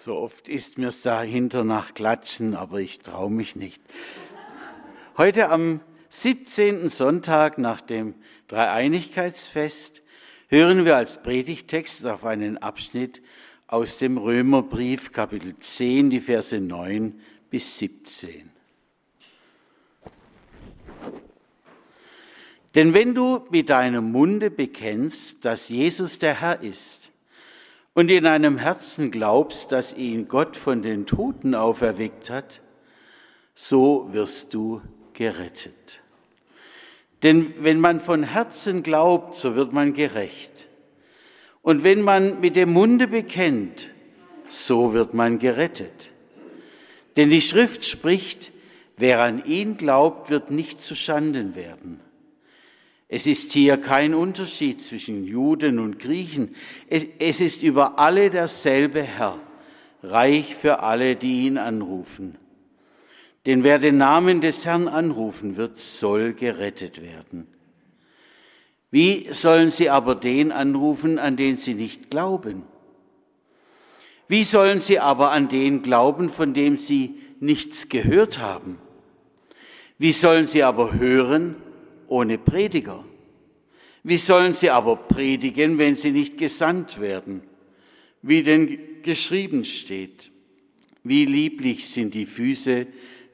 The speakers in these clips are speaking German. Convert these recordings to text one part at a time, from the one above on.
So oft ist mir's dahinter nach Klatschen, aber ich traue mich nicht. Heute am 17. Sonntag nach dem Dreieinigkeitsfest hören wir als Predigtext auf einen Abschnitt aus dem Römerbrief Kapitel 10, die Verse 9 bis 17. Denn wenn du mit deinem Munde bekennst, dass Jesus der Herr ist, und in deinem Herzen glaubst, dass ihn Gott von den Toten auferweckt hat, so wirst du gerettet. Denn wenn man von Herzen glaubt, so wird man gerecht. Und wenn man mit dem Munde bekennt, so wird man gerettet. Denn die Schrift spricht, wer an ihn glaubt, wird nicht zu Schanden werden. Es ist hier kein Unterschied zwischen Juden und Griechen. Es, es, ist über alle derselbe Herr, reich für alle, die ihn anrufen. Denn wer den Namen des Herrn anrufen wird, soll gerettet werden. Wie sollen sie aber den anrufen, an den sie nicht glauben? Wie sollen sie aber an den glauben, von dem sie nichts gehört haben? Wie sollen sie aber hören, ohne Prediger. Wie sollen sie aber predigen, wenn sie nicht gesandt werden? Wie denn geschrieben steht, wie lieblich sind die Füße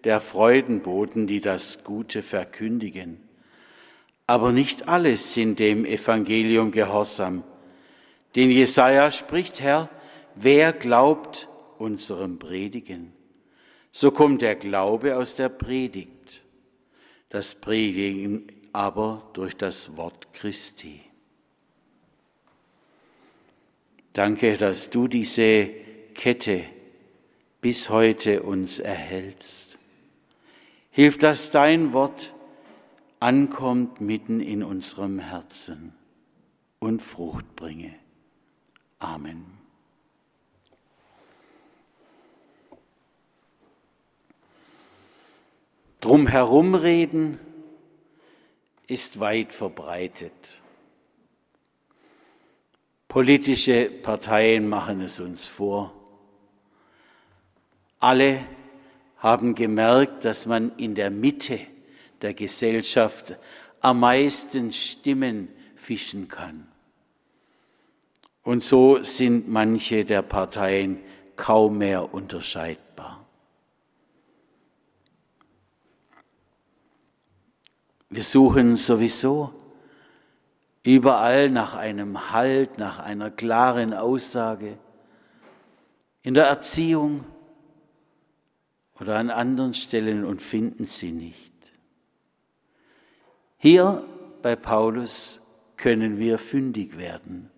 der Freudenboten, die das Gute verkündigen. Aber nicht alle sind dem Evangelium gehorsam. Denn Jesaja spricht, Herr, wer glaubt unserem Predigen? So kommt der Glaube aus der Predigt. Das Predigen aber durch das Wort Christi. Danke, dass du diese Kette bis heute uns erhältst. Hilf, dass dein Wort ankommt mitten in unserem Herzen und Frucht bringe. Amen. Drum herumreden ist weit verbreitet. Politische Parteien machen es uns vor. Alle haben gemerkt, dass man in der Mitte der Gesellschaft am meisten Stimmen fischen kann. Und so sind manche der Parteien kaum mehr unterscheidbar. Wir suchen sowieso überall nach einem Halt, nach einer klaren Aussage. In der Erziehung oder an anderen Stellen und finden sie nicht. Hier bei Paulus können wir fündig werden.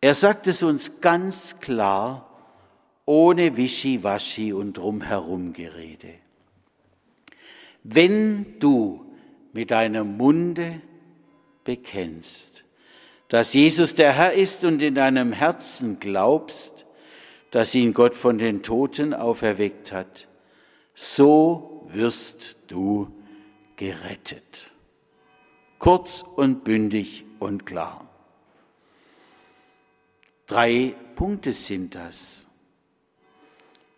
Er sagt es uns ganz klar, ohne Wischiwaschi und drumherumgerede. Wenn du mit deinem Munde bekennst, dass Jesus der Herr ist und in deinem Herzen glaubst, dass ihn Gott von den Toten auferweckt hat, so wirst du gerettet. Kurz und bündig und klar. Drei Punkte sind das.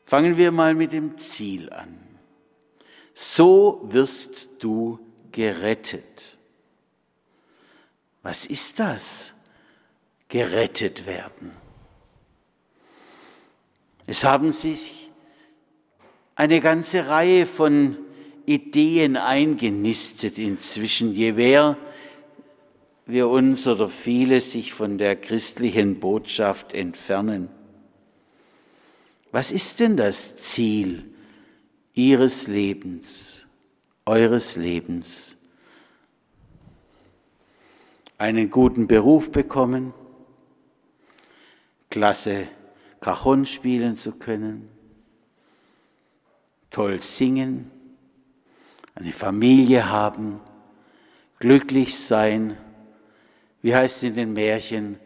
Fangen wir mal mit dem Ziel an. So wirst du gerettet gerettet. Was ist das? Gerettet werden. Es haben sich eine ganze Reihe von Ideen eingenistet inzwischen, je mehr wir uns oder viele sich von der christlichen Botschaft entfernen. Was ist denn das Ziel Ihres Lebens? Eures Lebens. Einen guten Beruf bekommen, klasse Cajon spielen zu können, toll singen, eine Familie haben, glücklich sein, wie heißt es in den Märchen,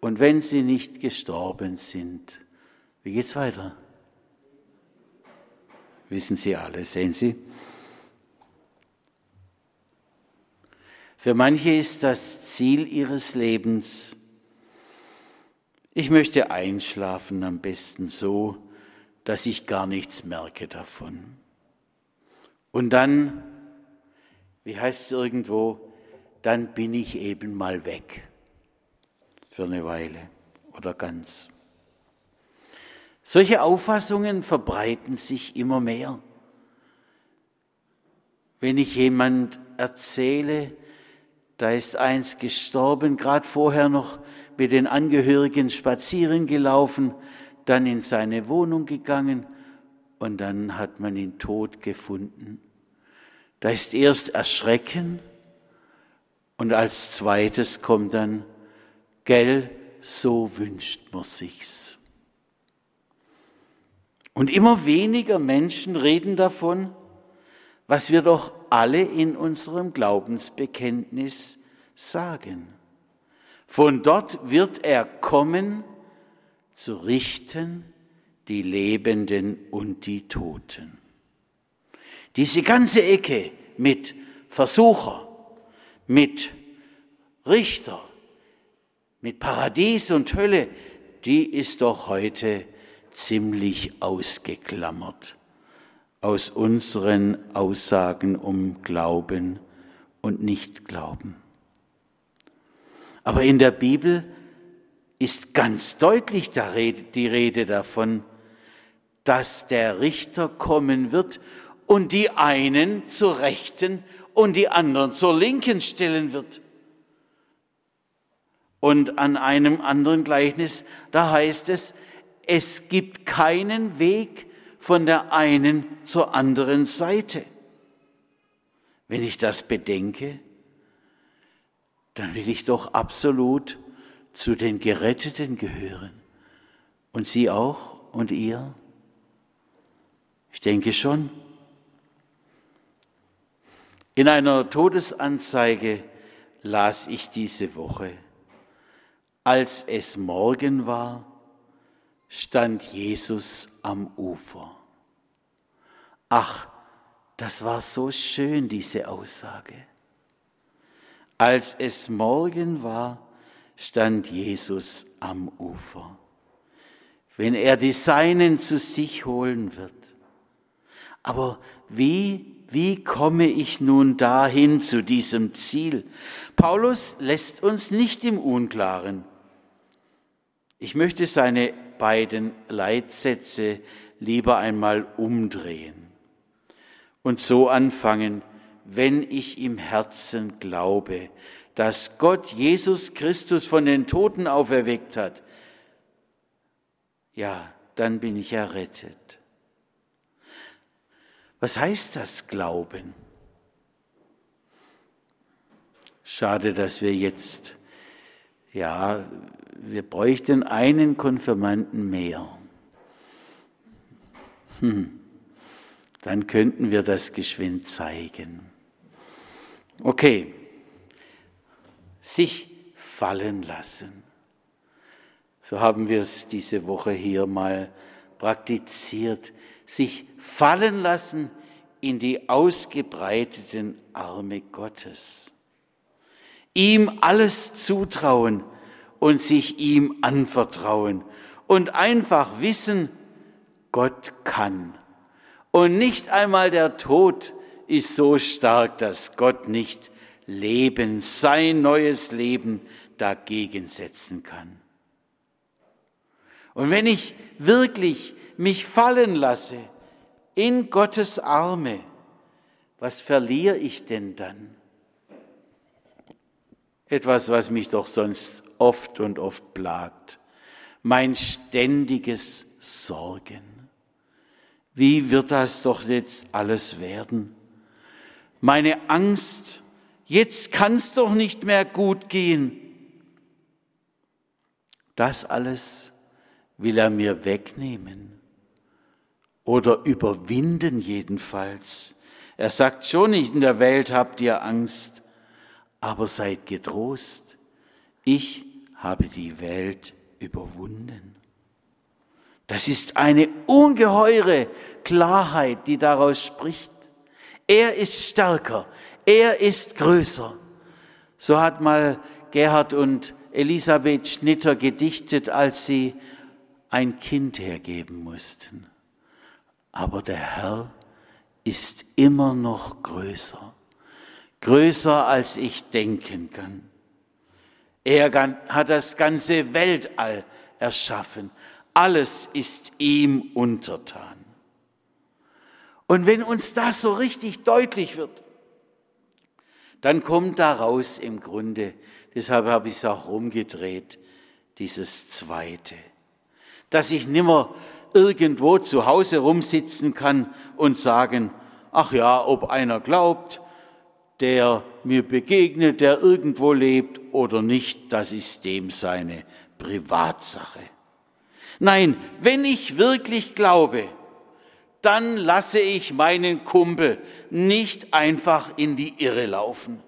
und wenn sie nicht gestorben sind, wie geht's weiter? Wissen Sie alle, sehen Sie? Für manche ist das Ziel ihres Lebens Ich möchte einschlafen am besten so, dass ich gar nichts merke davon. Und dann, wie heißt es irgendwo, dann bin ich eben mal weg für eine Weile oder ganz. Solche Auffassungen verbreiten sich immer mehr. Wenn ich jemand erzähle, da ist eins gestorben, gerade vorher noch mit den Angehörigen spazieren gelaufen, dann in seine Wohnung gegangen und dann hat man ihn tot gefunden. Da ist erst Erschrecken und als zweites kommt dann, gell, so wünscht man sich's. Und immer weniger Menschen reden davon, was wir doch alle in unserem Glaubensbekenntnis sagen. Von dort wird er kommen, zu richten die Lebenden und die Toten. Diese ganze Ecke mit Versucher, mit Richter, mit Paradies und Hölle, die ist doch heute ziemlich ausgeklammert aus unseren Aussagen um Glauben und Nichtglauben. Aber in der Bibel ist ganz deutlich die Rede davon, dass der Richter kommen wird und die einen zur Rechten und die anderen zur Linken stellen wird. Und an einem anderen Gleichnis, da heißt es, es gibt keinen Weg, von der einen zur anderen Seite. Wenn ich das bedenke, dann will ich doch absolut zu den Geretteten gehören. Und Sie auch und ihr? Ich denke schon. In einer Todesanzeige las ich diese Woche, als es Morgen war, stand Jesus am Ufer. Ach, das war so schön, diese Aussage. Als es Morgen war, stand Jesus am Ufer, wenn er die Seinen zu sich holen wird. Aber wie, wie komme ich nun dahin zu diesem Ziel? Paulus lässt uns nicht im Unklaren. Ich möchte seine beiden Leitsätze lieber einmal umdrehen und so anfangen, wenn ich im Herzen glaube, dass Gott Jesus Christus von den Toten auferweckt hat, ja, dann bin ich errettet. Was heißt das Glauben? Schade, dass wir jetzt, ja, wir bräuchten einen Konfirmanden mehr. Hm, dann könnten wir das geschwind zeigen. Okay, sich fallen lassen. So haben wir es diese Woche hier mal praktiziert. Sich fallen lassen in die ausgebreiteten Arme Gottes. Ihm alles zutrauen und sich ihm anvertrauen und einfach wissen, Gott kann. Und nicht einmal der Tod ist so stark, dass Gott nicht Leben, sein neues Leben dagegen setzen kann. Und wenn ich wirklich mich fallen lasse in Gottes Arme, was verliere ich denn dann? Etwas, was mich doch sonst oft und oft plagt. Mein ständiges Sorgen. Wie wird das doch jetzt alles werden? Meine Angst, jetzt kann es doch nicht mehr gut gehen. Das alles will er mir wegnehmen oder überwinden jedenfalls. Er sagt schon nicht, in der Welt habt ihr Angst, aber seid getrost. Ich habe die Welt überwunden. Das ist eine ungeheure Klarheit, die daraus spricht. Er ist stärker, er ist größer. So hat mal Gerhard und Elisabeth Schnitter gedichtet, als sie ein Kind hergeben mussten. Aber der Herr ist immer noch größer, größer als ich denken kann. Er hat das ganze Weltall erschaffen. Alles ist ihm untertan. Und wenn uns das so richtig deutlich wird, dann kommt daraus im Grunde, deshalb habe ich es auch rumgedreht, dieses Zweite dass ich nimmer irgendwo zu Hause rumsitzen kann und sagen, ach ja, ob einer glaubt, der mir begegnet, der irgendwo lebt oder nicht, das ist dem seine Privatsache. Nein, wenn ich wirklich glaube, dann lasse ich meinen Kumpel nicht einfach in die Irre laufen.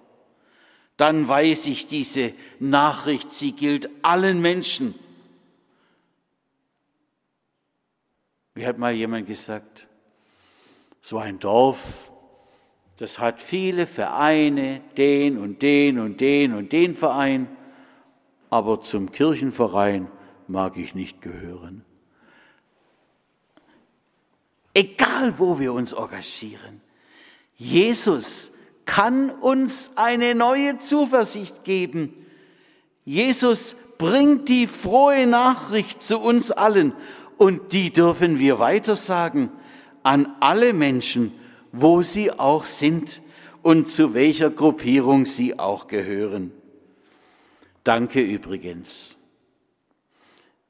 Dann weiß ich, diese Nachricht, sie gilt allen Menschen. Wie hat mal jemand gesagt, so ein Dorf, das hat viele Vereine, den und den und den und den Verein, aber zum Kirchenverein mag ich nicht gehören. Egal, wo wir uns engagieren, Jesus kann uns eine neue Zuversicht geben. Jesus bringt die frohe Nachricht zu uns allen und die dürfen wir weitersagen an alle Menschen, wo sie auch sind und zu welcher Gruppierung sie auch gehören. Danke übrigens.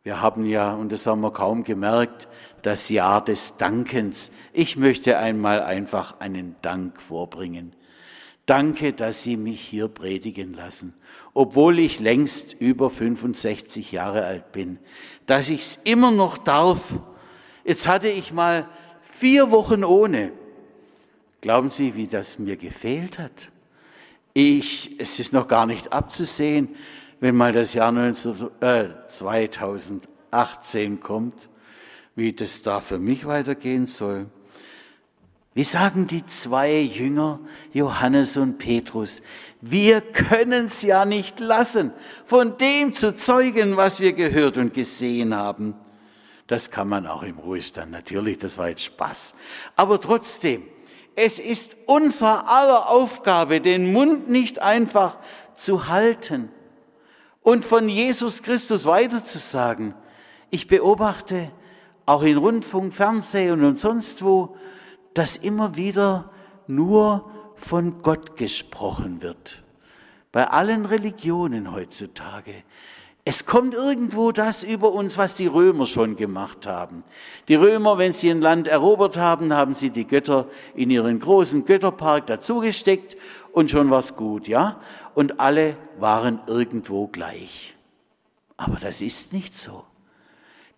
Wir haben ja, und das haben wir kaum gemerkt, das Jahr des Dankens. Ich möchte einmal einfach einen Dank vorbringen. Danke, dass Sie mich hier predigen lassen, obwohl ich längst über 65 Jahre alt bin, dass ich es immer noch darf. Jetzt hatte ich mal vier Wochen ohne. Glauben Sie, wie das mir gefehlt hat? Ich, es ist noch gar nicht abzusehen, wenn mal das Jahr 19, äh, 2018 kommt, wie das da für mich weitergehen soll. Wie sagen die zwei Jünger, Johannes und Petrus, wir können es ja nicht lassen, von dem zu zeugen, was wir gehört und gesehen haben. Das kann man auch im Ruhestand, natürlich, das war jetzt Spaß. Aber trotzdem, es ist unser aller Aufgabe, den Mund nicht einfach zu halten und von Jesus Christus weiterzusagen. Ich beobachte auch in Rundfunk, Fernsehen und sonst wo, dass immer wieder nur von Gott gesprochen wird. Bei allen Religionen heutzutage. Es kommt irgendwo das über uns, was die Römer schon gemacht haben. Die Römer, wenn sie ein Land erobert haben, haben sie die Götter in ihren großen Götterpark dazugesteckt und schon war's gut, ja? Und alle waren irgendwo gleich. Aber das ist nicht so.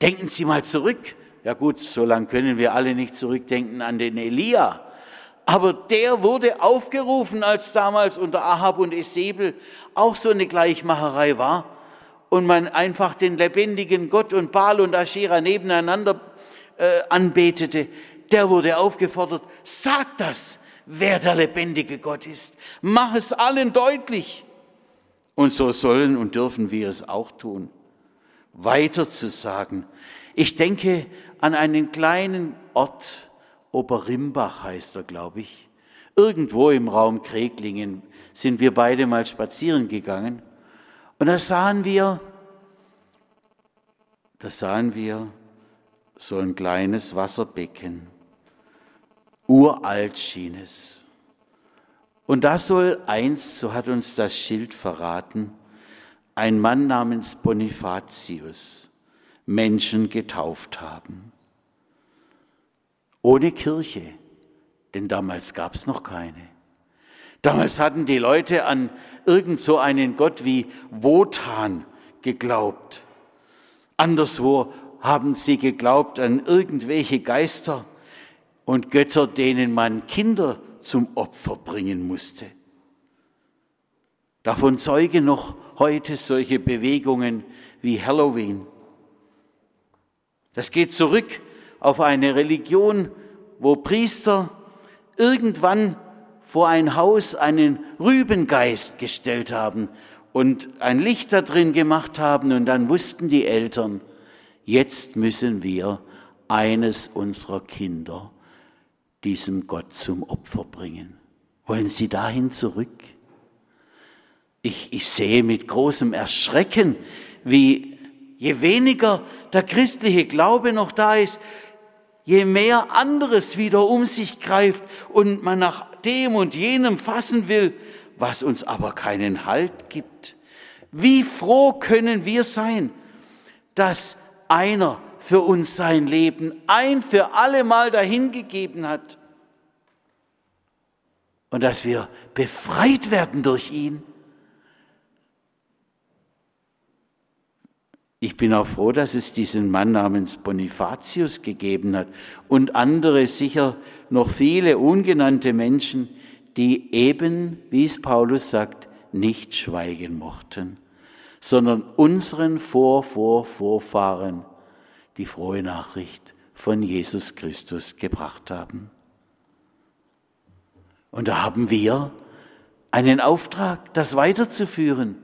Denken Sie mal zurück ja gut, so lange können wir alle nicht zurückdenken an den Elia. Aber der wurde aufgerufen, als damals unter Ahab und Esebel auch so eine Gleichmacherei war und man einfach den lebendigen Gott und Baal und Aschera nebeneinander äh, anbetete. Der wurde aufgefordert, sag das, wer der lebendige Gott ist. Mach es allen deutlich. Und so sollen und dürfen wir es auch tun. Weiter zu sagen. Ich denke an einen kleinen Ort, Oberimbach heißt er, glaube ich. Irgendwo im Raum Kreglingen sind wir beide mal spazieren gegangen. Und da sahen wir, da sahen wir so ein kleines Wasserbecken. Uralt schien es. Und da soll einst, so hat uns das Schild verraten, ein Mann namens Bonifatius Menschen getauft haben. Ohne Kirche, denn damals gab es noch keine. Damals hatten die Leute an irgend so einen Gott wie Wotan geglaubt. Anderswo haben sie geglaubt an irgendwelche Geister und Götter, denen man Kinder zum Opfer bringen musste. Davon zeugen noch heute solche Bewegungen wie Halloween das geht zurück auf eine Religion, wo Priester irgendwann vor ein Haus einen Rübengeist gestellt haben und ein Licht da drin gemacht haben und dann wussten die Eltern, jetzt müssen wir eines unserer Kinder diesem Gott zum Opfer bringen. Wollen Sie dahin zurück? Ich, ich sehe mit großem Erschrecken, wie je weniger der christliche Glaube noch da ist, je mehr anderes wieder um sich greift und man nach dem und jenem fassen will, was uns aber keinen Halt gibt. Wie froh können wir sein, dass einer für uns sein Leben ein für alle Mal dahingegeben hat und dass wir befreit werden durch ihn. Ich bin auch froh, dass es diesen Mann namens Bonifatius gegeben hat und andere sicher noch viele ungenannte Menschen, die eben, wie es Paulus sagt, nicht schweigen mochten, sondern unseren Vor, Vor, Vorfahren die frohe Nachricht von Jesus Christus gebracht haben. Und da haben wir einen Auftrag, das weiterzuführen.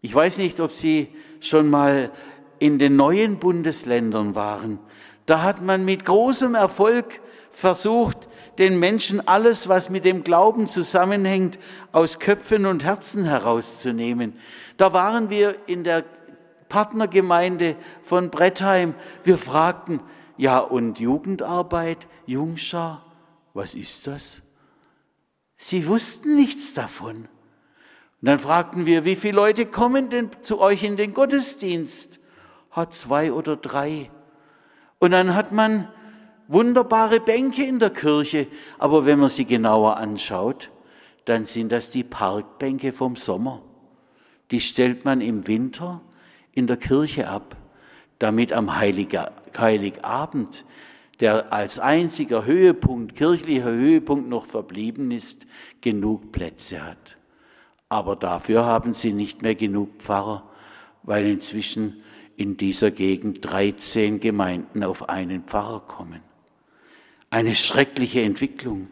Ich weiß nicht, ob Sie schon mal in den neuen Bundesländern waren. Da hat man mit großem Erfolg versucht, den Menschen alles, was mit dem Glauben zusammenhängt, aus Köpfen und Herzen herauszunehmen. Da waren wir in der Partnergemeinde von Brettheim. Wir fragten, ja und Jugendarbeit, Jungschar, was ist das? Sie wussten nichts davon. Und dann fragten wir, wie viele Leute kommen denn zu euch in den Gottesdienst? Hat zwei oder drei. Und dann hat man wunderbare Bänke in der Kirche, aber wenn man sie genauer anschaut, dann sind das die Parkbänke vom Sommer. Die stellt man im Winter in der Kirche ab, damit am Heiligabend, der als einziger Höhepunkt, kirchlicher Höhepunkt noch verblieben ist, genug Plätze hat. Aber dafür haben sie nicht mehr genug Pfarrer, weil inzwischen in dieser Gegend 13 Gemeinden auf einen Pfarrer kommen. Eine schreckliche Entwicklung.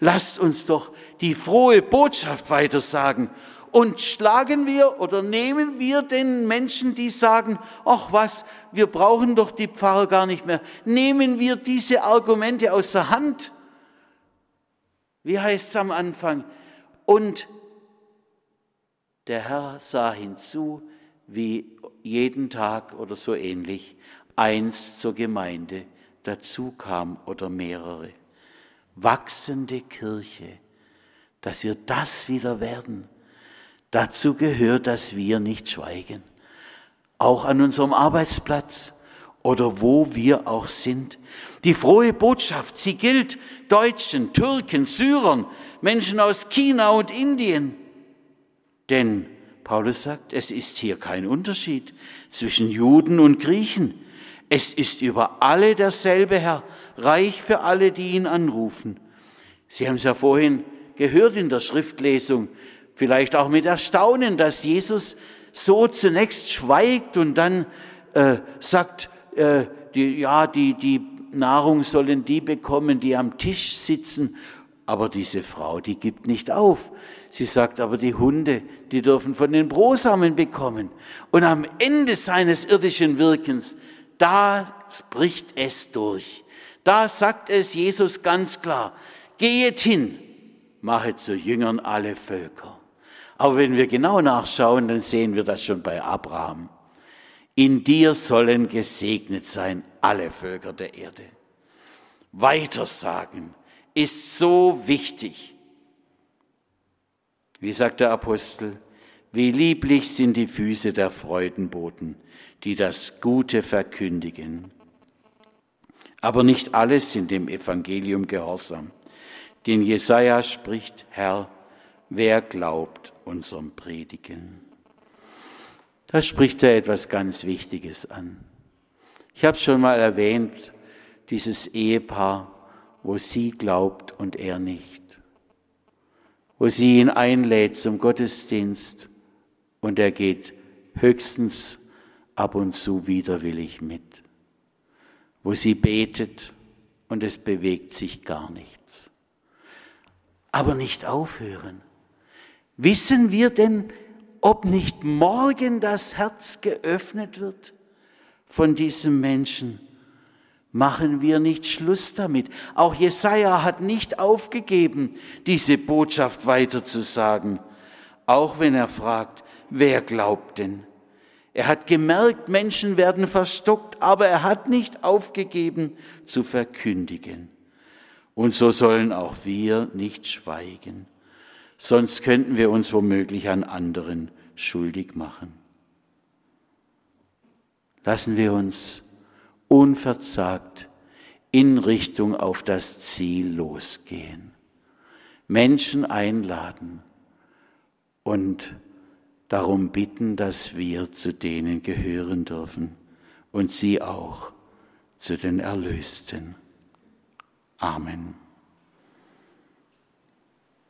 Lasst uns doch die frohe Botschaft weitersagen und schlagen wir oder nehmen wir den Menschen, die sagen, ach was, wir brauchen doch die Pfarrer gar nicht mehr, nehmen wir diese Argumente aus der Hand. Wie heißt es am Anfang? Und der Herr sah hinzu, wie jeden Tag oder so ähnlich eins zur Gemeinde dazu kam oder mehrere. Wachsende Kirche, dass wir das wieder werden Dazu gehört, dass wir nicht schweigen. Auch an unserem Arbeitsplatz oder wo wir auch sind. Die frohe Botschaft, sie gilt Deutschen, Türken, Syrern, Menschen aus China und Indien. Denn Paulus sagt, es ist hier kein Unterschied zwischen Juden und Griechen. Es ist über alle derselbe Herr, reich für alle, die ihn anrufen. Sie haben es ja vorhin gehört in der Schriftlesung vielleicht auch mit Erstaunen, dass Jesus so zunächst schweigt und dann äh, sagt, äh, die, ja, die, die Nahrung sollen die bekommen, die am Tisch sitzen. Aber diese Frau, die gibt nicht auf. Sie sagt aber, die Hunde, die dürfen von den Brosamen bekommen. Und am Ende seines irdischen Wirkens, da bricht es durch. Da sagt es Jesus ganz klar, gehet hin, mache zu Jüngern alle Völker. Aber wenn wir genau nachschauen, dann sehen wir das schon bei Abraham. In dir sollen gesegnet sein alle Völker der Erde. Weitersagen ist so wichtig. Wie sagt der Apostel, wie lieblich sind die Füße der Freudenboten, die das Gute verkündigen. Aber nicht alle sind dem Evangelium gehorsam. Denn Jesaja spricht, Herr, wer glaubt unserem Predigen. Da spricht er etwas ganz Wichtiges an. Ich habe es schon mal erwähnt, dieses Ehepaar, wo sie glaubt und er nicht. Wo sie ihn einlädt zum Gottesdienst und er geht höchstens ab und zu widerwillig mit. Wo sie betet und es bewegt sich gar nichts. Aber nicht aufhören. Wissen wir denn ob nicht morgen das Herz geöffnet wird von diesem Menschen. Machen wir nicht Schluss damit. Auch Jesaja hat nicht aufgegeben, diese Botschaft weiterzusagen, auch wenn er fragt, wer glaubt denn? Er hat gemerkt, Menschen werden verstockt, aber er hat nicht aufgegeben zu verkündigen. Und so sollen auch wir nicht schweigen, sonst könnten wir uns womöglich an anderen schuldig machen. Lassen wir uns unverzagt in Richtung auf das Ziel losgehen, Menschen einladen und darum bitten, dass wir zu denen gehören dürfen und sie auch zu den Erlösten. Amen.